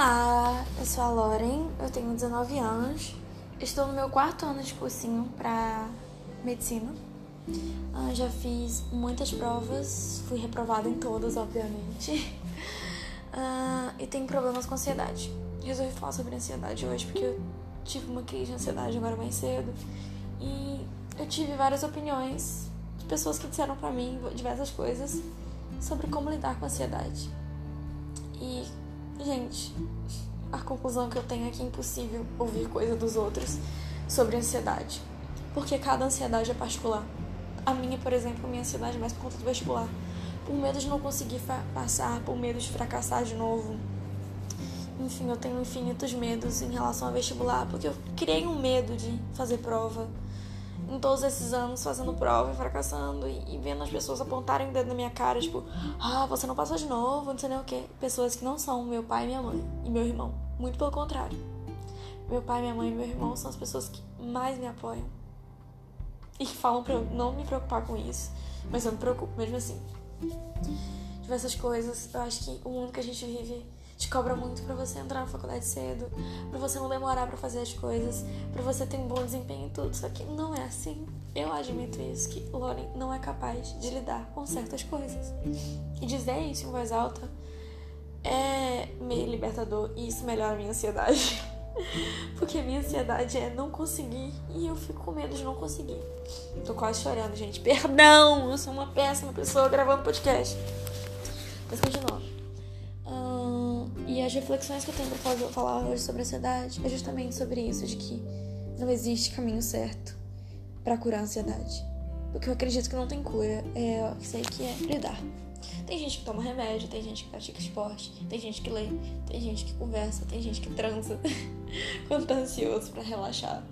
Olá, eu sou a Loren, eu tenho 19 anos, estou no meu quarto ano de cursinho para medicina. Uh, já fiz muitas provas, fui reprovada em todas, obviamente, uh, e tenho problemas com ansiedade. Resolvi falar sobre ansiedade hoje porque eu tive uma crise de ansiedade agora mais cedo e eu tive várias opiniões de pessoas que disseram para mim diversas coisas sobre como lidar com a ansiedade. E Gente, a conclusão que eu tenho é que é impossível ouvir coisa dos outros sobre ansiedade. Porque cada ansiedade é particular. A minha, por exemplo, minha ansiedade é mais por conta do vestibular. Por medo de não conseguir passar, por medo de fracassar de novo. Enfim, eu tenho infinitos medos em relação ao vestibular, porque eu criei um medo de fazer prova em todos esses anos fazendo prova e fracassando e, e, vendo as pessoas apontarem o dedo na minha cara, tipo, ah, você não passou de novo, não sei nem o que. Pessoas que não são meu pai minha mãe e meu irmão. Muito pelo contrário. Meu pai, minha mãe e meu irmão são as pessoas que mais me apoiam. E que falam pra eu não me preocupar com isso. Mas eu me preocupo mesmo assim. Diversas coisas. Eu acho que o mundo que a gente vive te cobra muito para você entrar na faculdade cedo, para você não demorar para fazer as coisas, para você ter um bom desempenho em tudo. Só que não é assim. Eu admito isso, que Lauren não é capaz de lidar com certas coisas. E dizer isso em voz alta é meio libertador e isso melhora a minha ansiedade. Porque a minha ansiedade é não conseguir e eu fico com medo de não conseguir. Tô quase chorando, gente. Perdão, eu sou uma péssima pessoa gravando podcast. Mas continua. As reflexões que eu tenho pra falar hoje sobre a ansiedade é justamente sobre isso, de que não existe caminho certo para curar a ansiedade. Porque eu acredito que não tem cura, é, sei que é lidar. Tem gente que toma remédio, tem gente que pratica esporte, tem gente que lê, tem gente que conversa, tem gente que transa quando tá ansioso para relaxar.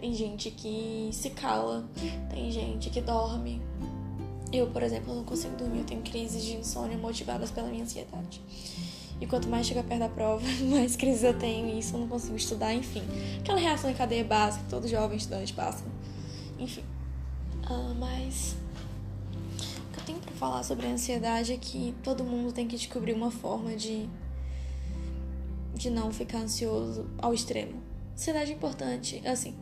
Tem gente que se cala, tem gente que dorme. Eu, por exemplo, não consigo dormir, eu tenho crises de insônia motivadas pela minha ansiedade. E quanto mais chega perto da prova, mais crise eu tenho e isso eu não consigo estudar, enfim. Aquela reação em cadeia básica que todo jovem estudante passa. Enfim. Uh, mas o que eu tenho pra falar sobre a ansiedade é que todo mundo tem que descobrir uma forma de, de não ficar ansioso ao extremo. Ansiedade é importante, assim,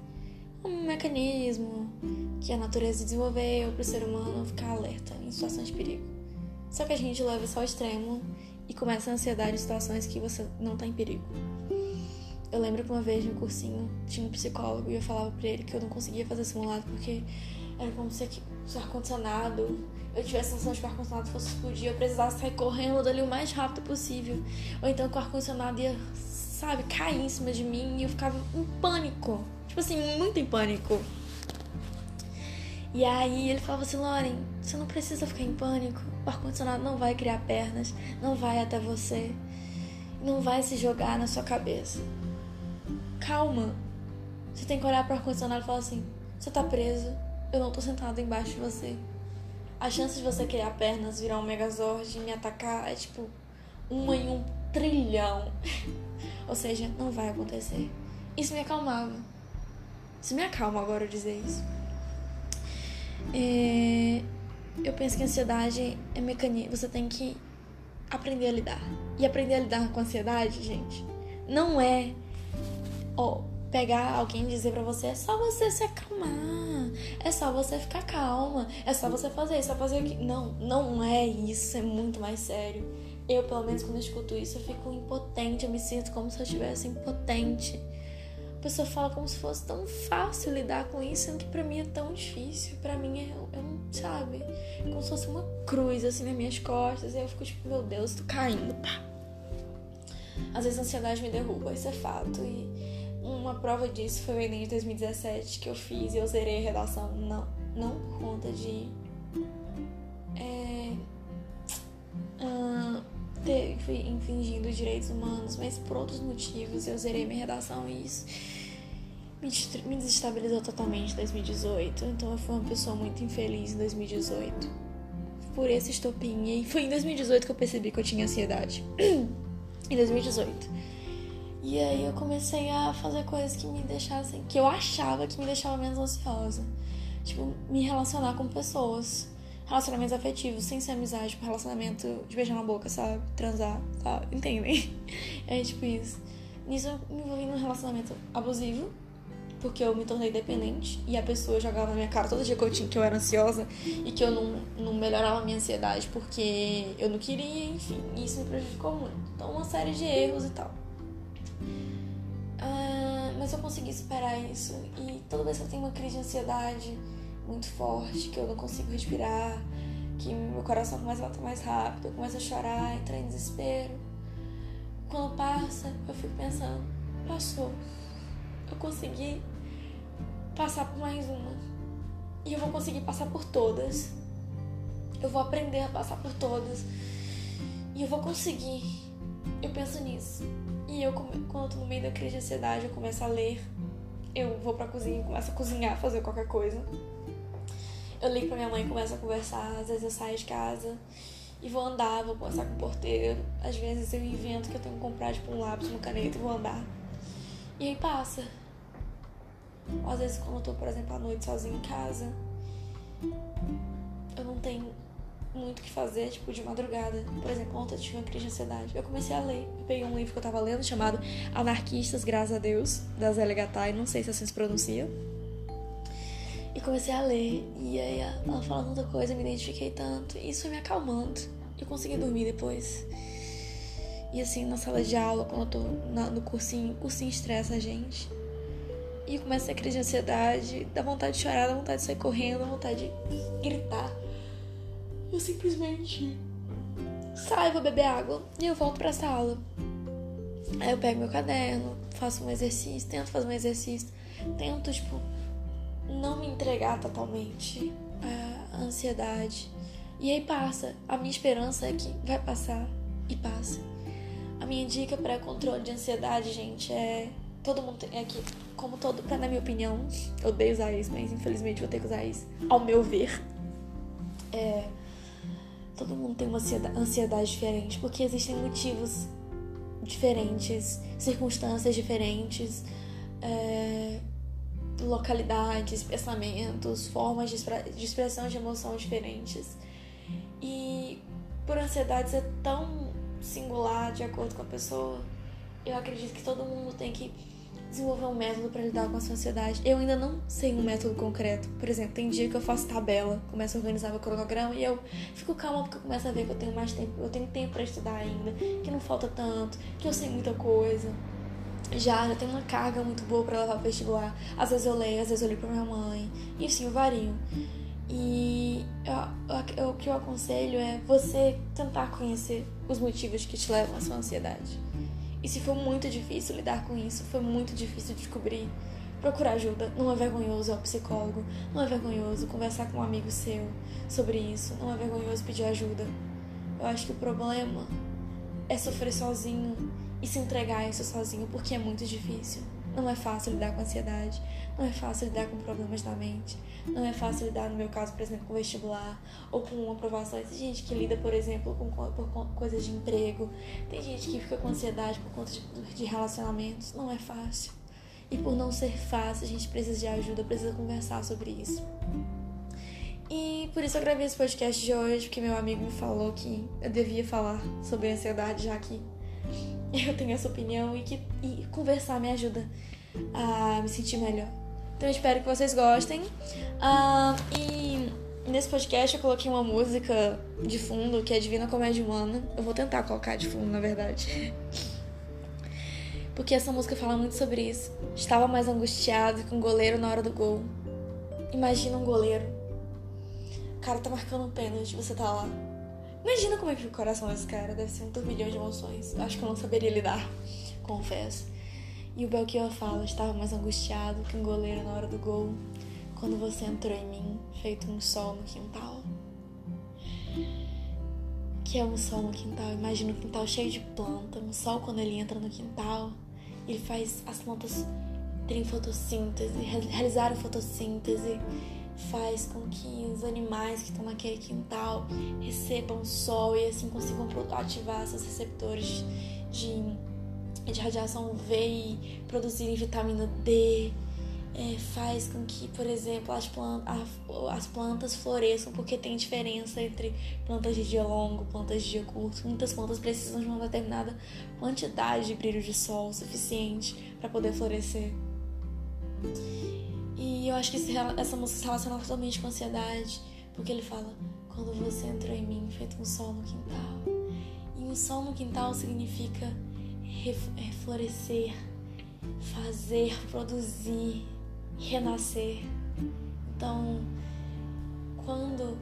um mecanismo que a natureza desenvolveu para o ser humano ficar alerta em situações de perigo. Só que a gente leva isso ao extremo e começa a ansiedade em situações que você não tá em perigo. Eu lembro que uma vez no cursinho tinha um psicólogo e eu falava pra ele que eu não conseguia fazer simulado porque era como se o ar-condicionado, eu tivesse a sensação de que o ar-condicionado fosse explodir, eu precisasse sair correndo dali o mais rápido possível. Ou então que o ar-condicionado ia, sabe, cair em cima de mim e eu ficava em pânico. Tipo assim, muito em pânico. E aí ele falava assim, Lauren, você não precisa ficar em pânico. O ar-condicionado não vai criar pernas, não vai até você, não vai se jogar na sua cabeça. Calma. Você tem que olhar para o ar-condicionado e falar assim: você tá preso, eu não tô sentado embaixo de você. A chance de você criar pernas, virar um megazord e me atacar é tipo uma em um trilhão. Ou seja, não vai acontecer. Isso me acalmava. Isso me acalma agora eu dizer isso. É, penso que a ansiedade é mecanismo. Você tem que aprender a lidar. E aprender a lidar com a ansiedade, gente, não é ó, pegar alguém e dizer pra você, é só você se acalmar, é só você ficar calma, é só você fazer isso, é fazer aquilo. Não, não é isso, é muito mais sério. Eu, pelo menos, quando eu escuto isso, eu fico impotente, eu me sinto como se eu estivesse impotente. A pessoa fala como se fosse tão fácil lidar com isso, sendo que pra mim é tão difícil. Pra mim é, é um, sabe, como se fosse uma cruz assim nas minhas costas. E eu fico tipo, meu Deus, tô caindo, pá. Às vezes a ansiedade me derruba, isso é fato. E uma prova disso foi o Enem de 2017 que eu fiz e eu zerei a redação. Não, não por conta de. Infringindo direitos humanos, mas por outros motivos eu zerei minha redação e isso me desestabilizou totalmente em 2018. Então eu fui uma pessoa muito infeliz em 2018. Por esse estopim. E foi em 2018 que eu percebi que eu tinha ansiedade. em 2018. E aí eu comecei a fazer coisas que me deixassem. que eu achava que me deixava menos ansiosa. Tipo, me relacionar com pessoas relacionamentos afetivos, sem ser amizade, tipo, relacionamento de beijar na boca, sabe? Transar, sabe? Entendem? É tipo isso. Nisso eu me envolvi num relacionamento abusivo, porque eu me tornei dependente e a pessoa jogava na minha cara todo dia que eu, tinha, que eu era ansiosa e que eu não, não melhorava a minha ansiedade porque eu não queria, enfim, e isso me prejudicou muito. Então, uma série de erros e tal. Ah, mas eu consegui superar isso e toda vez que eu tenho uma crise de ansiedade muito forte, que eu não consigo respirar, que meu coração começa a bater mais rápido, eu começo a chorar, entrar em desespero. Quando passa, eu fico pensando, passou eu consegui passar por mais uma. E eu vou conseguir passar por todas. Eu vou aprender a passar por todas. E eu vou conseguir. Eu penso nisso. E eu, quando eu tô no meio da crise de ansiedade, eu começo a ler. Eu vou pra cozinha, começo a cozinhar, fazer qualquer coisa. Eu ligo pra minha mãe, começo a conversar. Às vezes eu saio de casa e vou andar, vou conversar com o porteiro. Às vezes eu invento que eu tenho que comprar tipo um lápis, uma caneta e vou andar. E aí passa. Às vezes quando eu tô, por exemplo, à noite sozinha em casa, eu não tenho muito o que fazer, tipo, de madrugada. Por exemplo, ontem eu tive uma crise de ansiedade. Eu comecei a ler. Eu peguei um livro que eu tava lendo chamado Anarquistas, Graças a Deus, da Zélia Gattai, não sei se assim se pronuncia. E comecei a ler. E aí ela falando tanta coisa, me identifiquei tanto. E isso foi me acalmando. Eu consegui dormir depois. E assim, na sala de aula, quando eu tô na, no cursinho, o cursinho estressa a gente. E começa a crise de ansiedade, dá vontade de chorar, dá vontade de sair correndo, dá vontade de gritar. Eu simplesmente saio, vou beber água e eu volto pra sala. Aí eu pego meu caderno, faço um exercício, tento fazer um exercício, tento, tipo, não me entregar totalmente à ansiedade. E aí passa. A minha esperança é que vai passar e passa. A minha dica para controle de ansiedade, gente, é todo mundo tem aqui, como todo, na minha opinião, eu odeio usar isso, mas infelizmente vou ter que usar isso. Ao meu ver, é todo mundo tem uma ansiedade, ansiedade diferente, porque existem motivos diferentes, circunstâncias diferentes, é, localidades, pensamentos, formas de, expressão de emoção diferentes. E por ansiedade ser tão singular de acordo com a pessoa. Eu acredito que todo mundo tem que desenvolver um método para lidar com a sua ansiedade. Eu ainda não sei um método concreto. Por exemplo, tem dia que eu faço tabela, começo a organizar meu cronograma e eu fico calma porque eu começo a ver que eu tenho mais tempo, eu tenho tempo para estudar ainda, que não falta tanto, que eu sei muita coisa. Já, já tenho uma carga muito boa para levar pro vestibular. Às vezes eu leio, às vezes eu ligo pra minha mãe. Enfim, eu vario. E eu, eu, o que eu aconselho é você tentar conhecer os motivos que te levam à sua ansiedade. E se for muito difícil lidar com isso, foi muito difícil descobrir, procurar ajuda. Não é vergonhoso ao psicólogo, não é vergonhoso conversar com um amigo seu sobre isso, não é vergonhoso pedir ajuda. Eu acho que o problema é sofrer sozinho e se entregar a isso sozinho, porque é muito difícil. Não é fácil lidar com ansiedade, não é fácil lidar com problemas da mente, não é fácil lidar, no meu caso, por exemplo, com vestibular ou com uma aprovação. Tem gente que lida, por exemplo, com, coisas de emprego, tem gente que fica com ansiedade por conta de, de relacionamentos. Não é fácil. E por não ser fácil, a gente precisa de ajuda, precisa conversar sobre isso. E por isso eu gravei esse podcast de hoje, porque meu amigo me falou que eu devia falar sobre ansiedade, já que eu tenho essa opinião e que e conversar me ajuda a me sentir melhor. Então eu espero que vocês gostem. Uh, e nesse podcast eu coloquei uma música de fundo que é Divina Comédia Humana. Eu vou tentar colocar de fundo, na verdade. Porque essa música fala muito sobre isso. Estava mais angustiado que um goleiro na hora do gol. Imagina um goleiro. O cara tá marcando um pênalti, você tá lá. Imagina como é que fica o coração desse cara. Deve ser um turbilhão de emoções. Acho que eu não saberia lidar, confesso. E o Belchior fala: Estava mais angustiado que um goleiro na hora do gol. Quando você entrou em mim, feito um sol no quintal. Que é um sol no quintal. Imagina um quintal cheio de planta. Um sol, quando ele entra no quintal, ele faz as plantas terem fotossíntese, realizarem fotossíntese faz com que os animais que estão naquele quintal recebam sol e assim consigam ativar seus receptores de, de radiação UV e produzirem vitamina D. é, faz com que, por exemplo, as, plantas, as plantas floresçam, porque tem diferença entre plantas de dia longo, plantas de dia curto. Muitas plantas precisam de uma determinada quantidade de brilho de sol suficiente para poder florescer. E eu acho que essa música se relaciona totalmente com ansiedade, porque ele fala: quando você entrou em mim, feito um sol no quintal. E um sol no quintal significa reflorescer, fazer, produzir renascer. Então, quando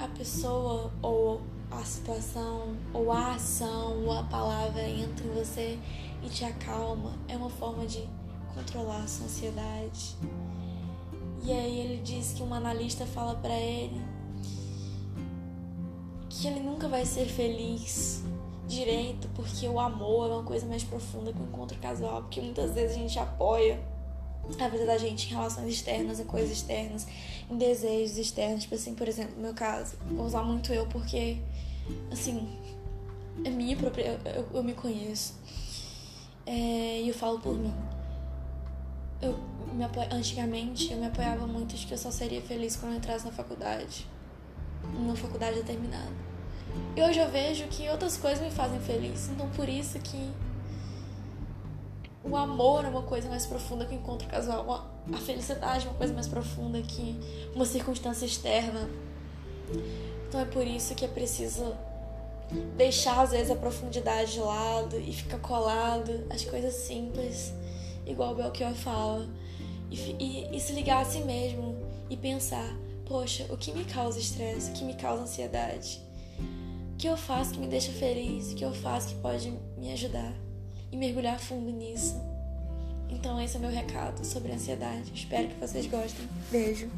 a pessoa ou a situação ou a ação ou a palavra entra em você e te acalma, é uma forma de controlar a sua ansiedade. E aí ele diz que um analista fala para ele que ele nunca vai ser feliz direito porque o amor é uma coisa mais profunda que o encontro casual, porque muitas vezes a gente apoia a vida da gente em relações externas, em coisas externas, em desejos externos. Tipo assim, por exemplo, no meu caso, vou usar muito eu porque, assim, é minha própria. Eu, eu, eu me conheço. É, e eu falo por mim. Eu me apo... Antigamente eu me apoiava muito de que eu só seria feliz quando eu entrasse na faculdade. Numa faculdade determinada. E hoje eu vejo que outras coisas me fazem feliz. Então por isso que o amor é uma coisa mais profunda que o encontro casual, a felicidade é uma coisa mais profunda que uma circunstância externa. Então é por isso que é preciso deixar às vezes a profundidade de lado e ficar colado às coisas simples, igual o Belchior fala, e, e, e se ligar a si mesmo e pensar: poxa, o que me causa estresse, o que me causa ansiedade? O que eu faço que me deixa feliz? O que eu faço que pode me ajudar? e mergulhar fundo nisso. Então, esse é o meu recado sobre ansiedade. Espero que vocês gostem. Beijo.